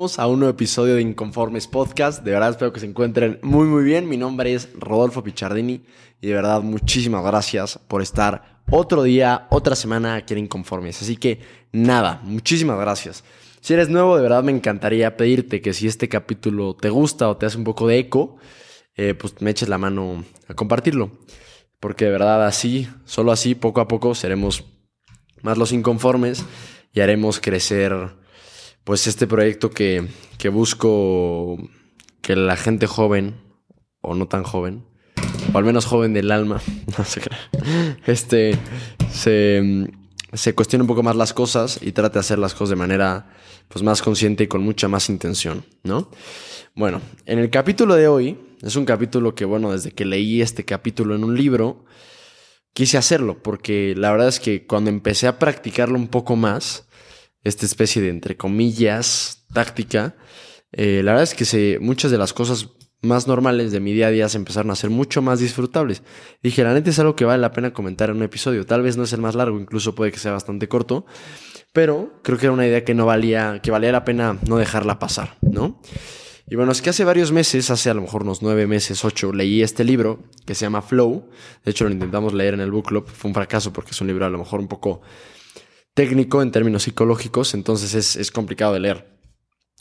a un nuevo episodio de Inconformes Podcast. De verdad espero que se encuentren muy muy bien. Mi nombre es Rodolfo Pichardini y de verdad muchísimas gracias por estar otro día, otra semana aquí en Inconformes. Así que nada, muchísimas gracias. Si eres nuevo, de verdad me encantaría pedirte que si este capítulo te gusta o te hace un poco de eco, eh, pues me eches la mano a compartirlo. Porque de verdad así, solo así, poco a poco seremos más los inconformes y haremos crecer pues este proyecto que, que busco que la gente joven, o no tan joven, o al menos joven del alma, no sé este, se, se cuestione un poco más las cosas y trate de hacer las cosas de manera pues, más consciente y con mucha más intención, ¿no? Bueno, en el capítulo de hoy, es un capítulo que, bueno, desde que leí este capítulo en un libro, quise hacerlo, porque la verdad es que cuando empecé a practicarlo un poco más, esta especie de, entre comillas, táctica, eh, la verdad es que muchas de las cosas más normales de mi día a día se empezaron a ser mucho más disfrutables. Dije, la neta es algo que vale la pena comentar en un episodio. Tal vez no es el más largo, incluso puede que sea bastante corto, pero creo que era una idea que no valía, que valía la pena no dejarla pasar, ¿no? Y bueno, es que hace varios meses, hace a lo mejor unos nueve meses, ocho, leí este libro que se llama Flow. De hecho, lo intentamos leer en el book club. Fue un fracaso porque es un libro a lo mejor un poco técnico en términos psicológicos, entonces es, complicado de leer.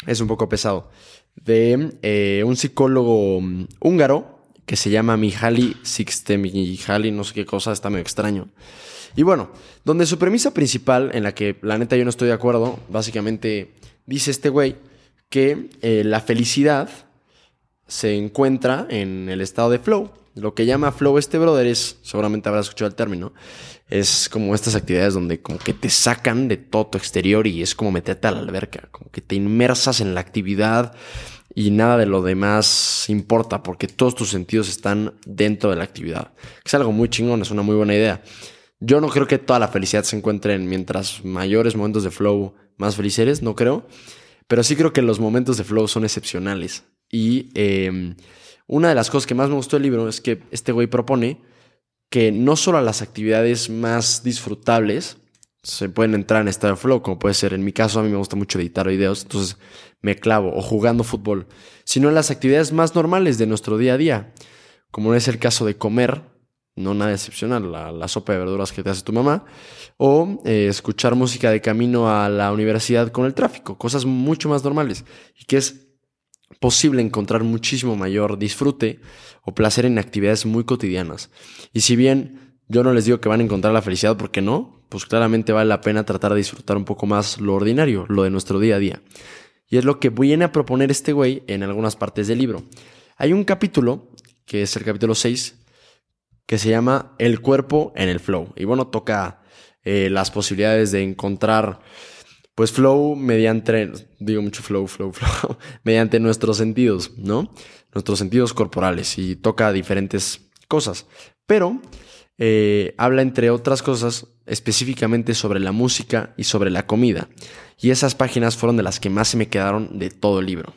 Es un poco pesado. De eh, un psicólogo mm, húngaro que se llama Mihaly Csikszentmihalyi, no sé qué cosa, está medio extraño. Y bueno, donde su premisa principal, en la que la neta yo no estoy de acuerdo, básicamente dice este güey que eh, la felicidad se encuentra en el estado de flow. Lo que llama flow este brother es, seguramente habrás escuchado el término, es como estas actividades donde como que te sacan de todo tu exterior y es como meterte a la alberca, como que te inmersas en la actividad y nada de lo demás importa porque todos tus sentidos están dentro de la actividad. Es algo muy chingón, es una muy buena idea. Yo no creo que toda la felicidad se encuentre en mientras mayores momentos de flow, más felices eres, no creo. Pero sí creo que los momentos de flow son excepcionales. Y em, una de las cosas que más me gustó del libro es que este güey propone que no solo a las actividades más disfrutables se pueden entrar en estado de flow, como puede ser en mi caso, a mí me gusta mucho editar videos, entonces me clavo, o jugando fútbol, sino en las actividades más normales de nuestro día a día, como es el caso de comer, no nada excepcional, la, sopa de verduras que te hace tu mamá, o eh, escuchar música de camino a la universidad con el tráfico, cosas mucho más normales, y que es posible encontrar muchísimo mayor disfrute o placer en actividades muy cotidianas. Y si bien yo no les digo que van a encontrar la felicidad porque no, pues claramente vale la pena tratar de disfrutar un poco más lo ordinario, lo de nuestro día a día. Y es lo que viene a proponer este güey en algunas partes del libro. Hay un capítulo, que es el capítulo 6, que se llama El cuerpo en el flow. Y bueno, toca eh, las posibilidades de encontrar pues flow mediante, digo mucho flow, flow, flow, mediante nuestros sentidos, ¿no? Nuestros sentidos corporales y toca diferentes cosas. Pero eh, habla, entre otras cosas, específicamente sobre la música y sobre la comida. Y esas páginas fueron de las que más se me quedaron de todo el libro.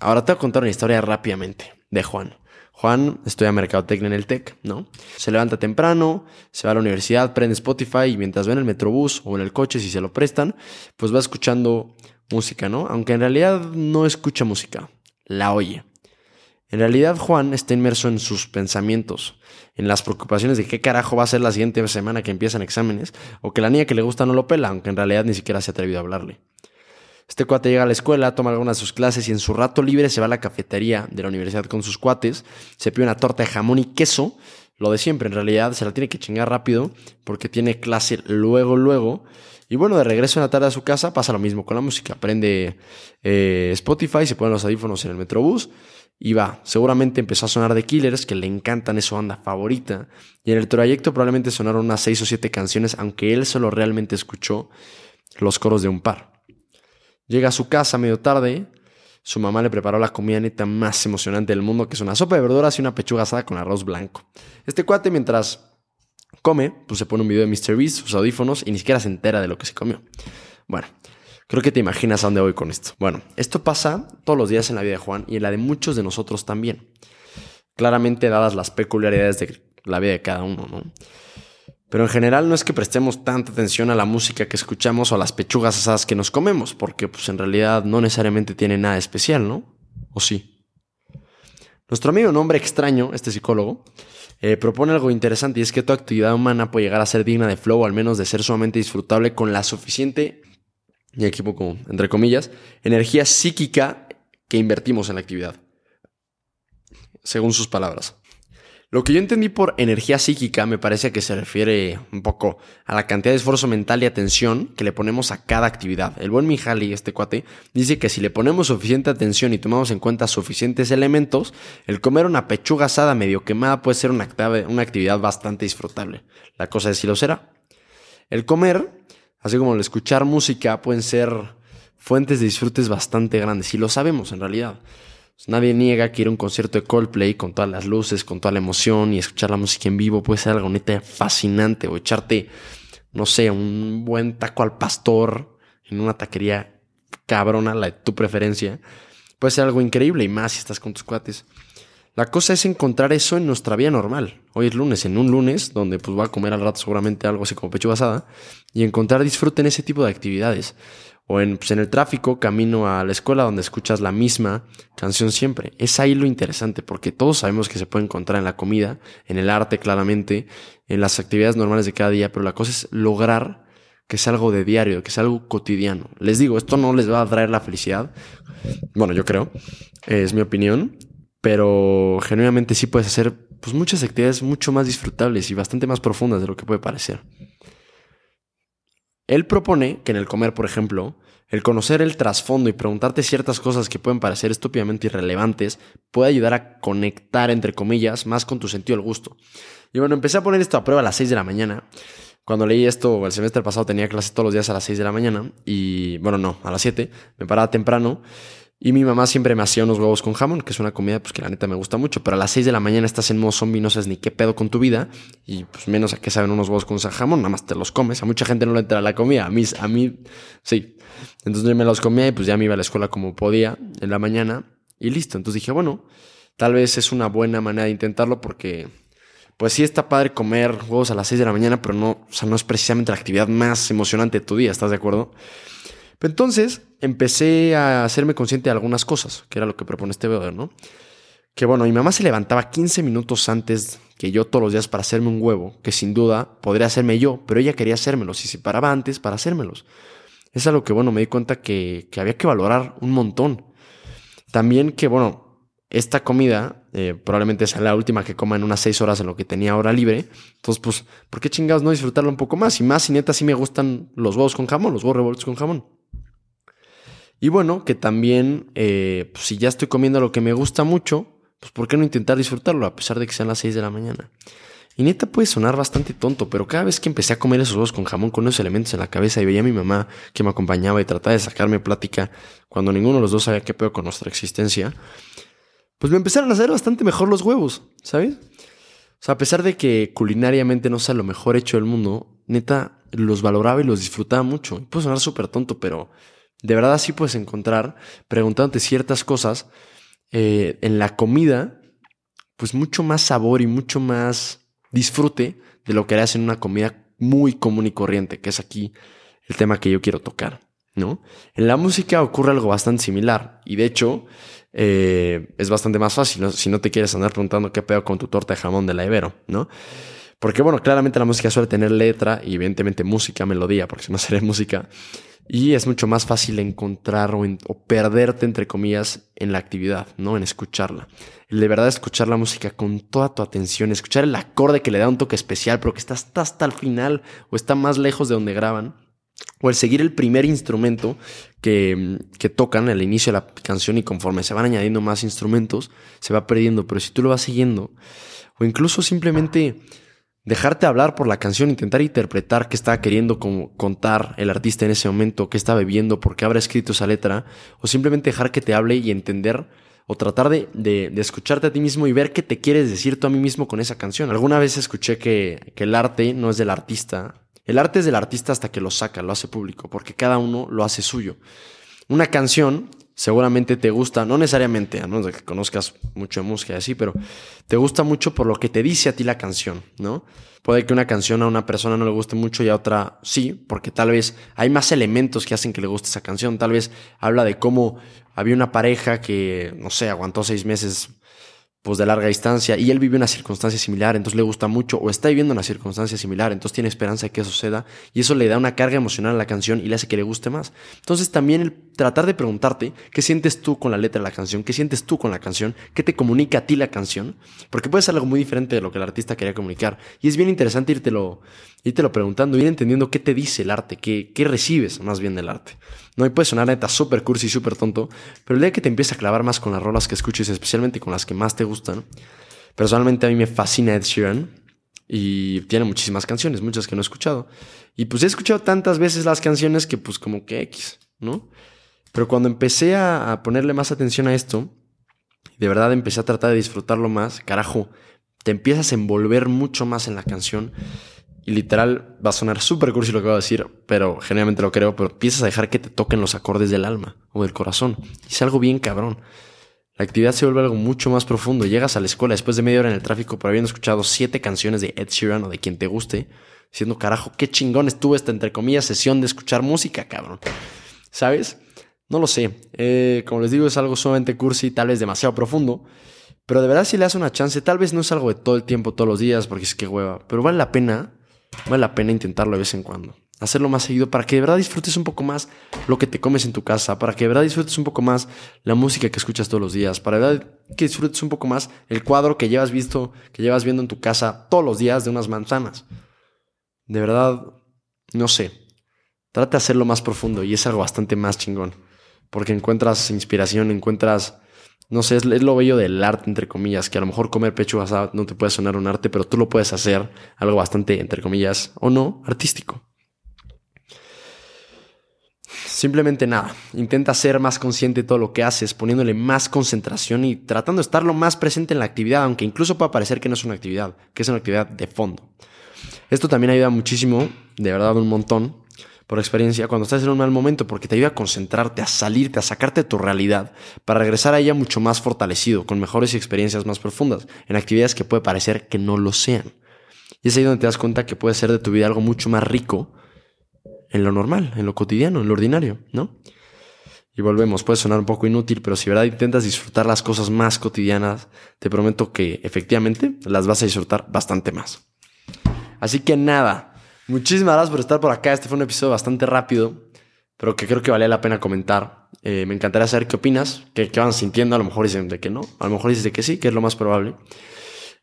Ahora te voy a contar una historia rápidamente de Juan. Juan estudia mercadotecnia en el TEC, ¿no? Se levanta temprano, se va a la universidad, prende Spotify y mientras va en el metrobús o en el coche, si se lo prestan, pues va escuchando música, ¿no? Aunque en realidad no escucha música, la oye. En realidad Juan está inmerso en sus pensamientos, en las preocupaciones de qué carajo va a ser la siguiente semana que empiezan exámenes, o que la niña que le gusta no lo pela, aunque en realidad ni siquiera se ha atrevido a hablarle. Este cuate llega a la escuela, toma algunas de sus clases y en su rato libre se va a la cafetería de la universidad con sus cuates, se pide una torta de jamón y queso, lo de siempre, en realidad se la tiene que chingar rápido porque tiene clase luego, luego. Y bueno, de regreso en la tarde a su casa pasa lo mismo con la música. Prende eh, Spotify, se ponen los audífonos en el metrobús y va. Seguramente empezó a sonar de Killers, que le encantan, es su banda favorita. Y en el trayecto probablemente sonaron unas seis o siete canciones, aunque él solo realmente escuchó los coros de un par. Llega a su casa medio tarde. Su mamá le preparó la comida neta más emocionante del mundo, que es una sopa de verduras y una pechuga asada con arroz blanco. Este cuate, mientras come, pues se pone un video de Mr. Beast, sus audífonos, y ni siquiera se entera de lo que se comió. Bueno, creo que te imaginas a dónde voy con esto. Bueno, esto pasa todos los días en la vida de Juan y en la de muchos de nosotros también. Claramente dadas las peculiaridades de la vida de cada uno, ¿no? Pero en general no es que prestemos tanta atención a la música que escuchamos o a las pechugas asadas que nos comemos, porque pues en realidad no necesariamente tiene nada especial, ¿no? ¿O sí? Nuestro amigo nombre extraño, este psicólogo, eh, propone algo interesante y es que toda actividad humana puede llegar a ser digna de flow o al menos de ser sumamente disfrutable con la suficiente, y equipo como entre comillas, energía psíquica que invertimos en la actividad. Según sus palabras. Lo que yo entendí por energía psíquica me parece que se refiere un poco a la cantidad de esfuerzo mental y atención que le ponemos a cada actividad. El buen Mihaly, este cuate, dice que si le ponemos suficiente atención y tomamos en cuenta suficientes elementos, el comer una pechuga asada medio quemada puede ser una, una actividad bastante disfrutable. La cosa es si lo será. El comer, así como el escuchar música, pueden ser fuentes de disfrutes bastante grandes y lo sabemos en realidad. Pues nadie niega que ir a un concierto de Coldplay con todas las luces, con toda la emoción y escuchar la música en vivo puede ser algo neta fascinante o echarte, no sé, un buen taco al pastor en una taquería cabrona, la de tu preferencia. Puede ser algo increíble y más si estás con tus cuates. La cosa es encontrar eso en nuestra vida normal. Hoy es lunes, en un lunes, donde pues voy a comer al rato seguramente algo así como pecho basada, y encontrar disfrute en ese tipo de actividades o en, pues, en el tráfico, camino a la escuela donde escuchas la misma canción siempre. Es ahí lo interesante, porque todos sabemos que se puede encontrar en la comida, en el arte claramente, en las actividades normales de cada día, pero la cosa es lograr que sea algo de diario, que sea algo cotidiano. Les digo, esto no les va a traer la felicidad, bueno, yo creo, es mi opinión, pero genuinamente sí puedes hacer pues, muchas actividades mucho más disfrutables y bastante más profundas de lo que puede parecer. Él propone que en el comer, por ejemplo, el conocer el trasfondo y preguntarte ciertas cosas que pueden parecer estúpidamente irrelevantes puede ayudar a conectar, entre comillas, más con tu sentido del gusto. Y bueno, empecé a poner esto a prueba a las 6 de la mañana. Cuando leí esto, el semestre pasado tenía clases todos los días a las 6 de la mañana y, bueno, no, a las 7, me paraba temprano y mi mamá siempre me hacía unos huevos con jamón, que es una comida pues, que la neta me gusta mucho. Pero a las 6 de la mañana estás en modo zombie, no sabes ni qué pedo con tu vida. Y pues menos a qué saben unos huevos con jamón, nada más te los comes. A mucha gente no le entra la comida. A mí, a mí sí. Entonces yo me los comía y pues ya me iba a la escuela como podía en la mañana. Y listo. Entonces dije, bueno, tal vez es una buena manera de intentarlo porque pues sí está padre comer huevos a las 6 de la mañana, pero no, o sea, no es precisamente la actividad más emocionante de tu día, ¿estás de acuerdo? Entonces empecé a hacerme consciente de algunas cosas, que era lo que propone este video, ¿no? Que bueno, mi mamá se levantaba 15 minutos antes que yo todos los días para hacerme un huevo, que sin duda podría hacerme yo, pero ella quería hacérmelos y se paraba antes para hacérmelos. Es algo que, bueno, me di cuenta que, había que valorar un montón. También que, bueno, esta comida eh, probablemente sea la última que coma en unas 6 horas en lo que tenía hora libre. Entonces, pues, ¿por qué chingados no disfrutarlo un poco más? Y más, y neta, sí me gustan los huevos con jamón, los huevos revueltos con jamón. Y bueno, que también, eh, pues, si ya estoy comiendo lo que me gusta mucho, pues ¿por qué no intentar disfrutarlo a pesar de que sean las 6 de la mañana? Y neta puede sonar bastante tonto, pero cada vez que empecé a comer esos huevos con jamón con esos elementos en la cabeza y veía a mi mamá que me acompañaba y trataba de sacarme plática cuando ninguno de los dos sabía qué pedo con nuestra existencia, pues me empezaron a hacer bastante mejor los huevos, ¿sabes? O sea, a pesar de que culinariamente no sea lo mejor hecho del mundo, neta los valoraba y los disfrutaba mucho. Puede sonar súper tonto, pero de verdad así puedes encontrar, preguntándote ciertas cosas, eh, en la comida, pues mucho más sabor y mucho más disfrute de lo que harías en una comida muy común y corriente, que es aquí el tema que yo quiero tocar, ¿no? En la música ocurre algo bastante similar y de hecho eh, es bastante más fácil si no te quieres andar preguntando qué pedo con tu torta de jamón de la Ibero, ¿no? Porque bueno, claramente la música suele tener letra y evidentemente música, melodía, porque si no sería música. Y es mucho más fácil encontrar o, perderte, entre comillas, en la actividad, ¿no? En escucharla. De verdad escuchar la música con toda tu atención, escuchar el acorde que le da un toque especial, pero que está hasta, el final o está más lejos de donde graban. O el seguir el primer instrumento que, que tocan al inicio de la canción y conforme se van añadiendo más instrumentos, se va perdiendo. Pero si tú lo vas siguiendo, o incluso simplemente dejarte hablar por la canción, intentar interpretar qué estaba queriendo contar el artista en ese momento, qué estaba viviendo, por qué habrá escrito esa letra, o simplemente dejar que te hable y entender o tratar de, escucharte a ti mismo y ver qué te quieres decir tú a mí mismo con esa canción. Alguna vez escuché que el arte no es del artista, el arte es del artista hasta que lo saca, lo hace público, porque cada uno lo hace suyo. Una canción seguramente te gusta, no necesariamente, a menos de que conozcas mucho de música y así, pero te gusta mucho por lo que te dice a ti la canción, ¿no? Puede que una canción a una persona no le guste mucho y a otra sí, porque tal vez hay más elementos que hacen que le guste esa canción. Tal vez habla de cómo había una pareja que, no sé, aguantó seis meses pues de larga distancia y él vive una circunstancia similar, entonces le gusta mucho o está viviendo una circunstancia similar, entonces tiene esperanza de que eso suceda y eso le da una carga emocional a la canción y le hace que le guste más. Entonces también el tratar de preguntarte qué sientes tú con la letra de la canción, qué sientes tú con la canción, qué te comunica a ti la canción, porque puede ser algo muy diferente de lo que el artista quería comunicar y es bien interesante írtelo, írtelo preguntando, ir entendiendo qué te dice el arte, qué, qué recibes más bien del arte. No, y puede sonar neta súper cursi, súper tonto, pero el día que te empieza a clavar más con las rolas que escuches, especialmente con las que más te gustan, personalmente a mí me fascina Ed Sheeran y tiene muchísimas canciones, muchas que no he escuchado. Y pues he escuchado tantas veces las canciones que pues como que X, ¿no? Pero cuando empecé a ponerle más atención a esto, de verdad empecé a tratar de disfrutarlo más, carajo, te empiezas a envolver mucho más en la canción y literal va a sonar súper cursi lo que voy a decir, pero generalmente lo creo, pero empiezas a dejar que te toquen los acordes del alma o del corazón. Y es algo bien cabrón. La actividad se vuelve algo mucho más profundo. Llegas a la escuela después de media hora en el tráfico por habiendo escuchado siete canciones de Ed Sheeran o de quien te guste, diciendo, carajo, qué chingón estuvo esta, entre comillas, sesión de escuchar música, cabrón. ¿Sabes? No lo sé. Eh, como les digo, es algo sumamente cursi, tal vez demasiado profundo. Pero de verdad si le das una chance, tal vez no es algo de todo el tiempo, todos los días, porque es que hueva. Pero vale la pena vale la pena intentarlo de vez en cuando. Hacerlo más seguido para que de verdad disfrutes un poco más lo que te comes en tu casa, para que de verdad disfrutes un poco más la música que escuchas todos los días, para de verdad que disfrutes un poco más el cuadro que llevas visto, que llevas viendo en tu casa todos los días de unas manzanas. De verdad, no sé. Trata de hacerlo más profundo y es algo bastante más chingón. Porque encuentras inspiración, encuentras no sé, es, lo bello del arte, entre comillas, que a lo mejor comer pecho asado no te puede sonar un arte, pero tú lo puedes hacer algo bastante, entre comillas, o no, artístico. Simplemente nada, intenta ser más consciente de todo lo que haces, poniéndole más concentración y tratando de estar lo más presente en la actividad, aunque incluso pueda parecer que no es una actividad, que es una actividad de fondo. Esto también ayuda muchísimo, de verdad un montón, por experiencia cuando estás en un mal momento porque te ayuda a concentrarte, a salirte, a sacarte de tu realidad para regresar a ella mucho más fortalecido, con mejores experiencias más profundas, en actividades que puede parecer que no lo sean. Y es ahí donde te das cuenta que puede ser de tu vida algo mucho más rico en lo normal, en lo cotidiano, en lo ordinario, ¿no? Y volvemos, puede sonar un poco inútil, pero si verdad intentas disfrutar las cosas más cotidianas, te prometo que efectivamente las vas a disfrutar bastante más. Así que nada, Muchísimas gracias por estar por acá. Este fue un episodio bastante rápido, pero que creo que valía la pena comentar. Eh, me encantaría saber qué opinas, qué, van sintiendo. A lo mejor dicen de que no, a lo mejor dicen de que sí, que es lo más probable.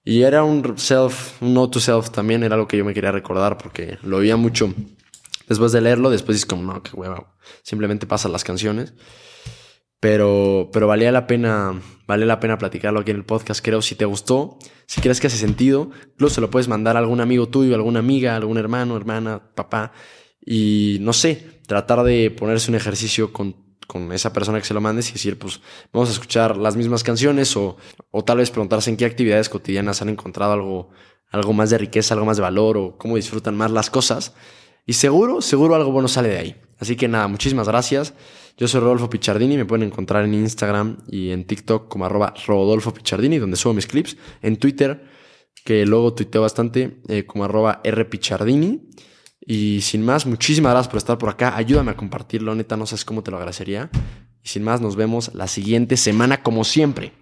Y era un self, un no to self también, era lo que yo me quería recordar porque lo oía mucho. Después de leerlo, después dices como, no, qué hueva. Simplemente pasan las canciones. Pero, pero valía la pena, vale la pena platicarlo aquí en el podcast. Creo, si te gustó, si crees que hace sentido, incluso se lo puedes mandar a algún amigo tuyo, alguna amiga, algún hermano, hermana, papá. Y no sé, tratar de ponerse un ejercicio con, con esa persona que se lo mandes y decir, pues vamos a escuchar las mismas canciones o, o tal vez preguntarse en qué actividades cotidianas han encontrado algo, algo más de riqueza, algo más de valor o cómo disfrutan más las cosas. Y seguro, seguro algo bueno sale de ahí. Así que nada, muchísimas gracias. Yo soy Rodolfo Pichardini, me pueden encontrar en Instagram y en TikTok como arroba Rodolfo Pichardini, donde subo mis clips. En Twitter, que luego tuiteo bastante, eh, como arroba Pichardini. Y sin más, muchísimas gracias por estar por acá. Ayúdame a compartirlo, neta, no sabes cómo te lo agradecería. Y sin más, nos vemos la siguiente semana como siempre.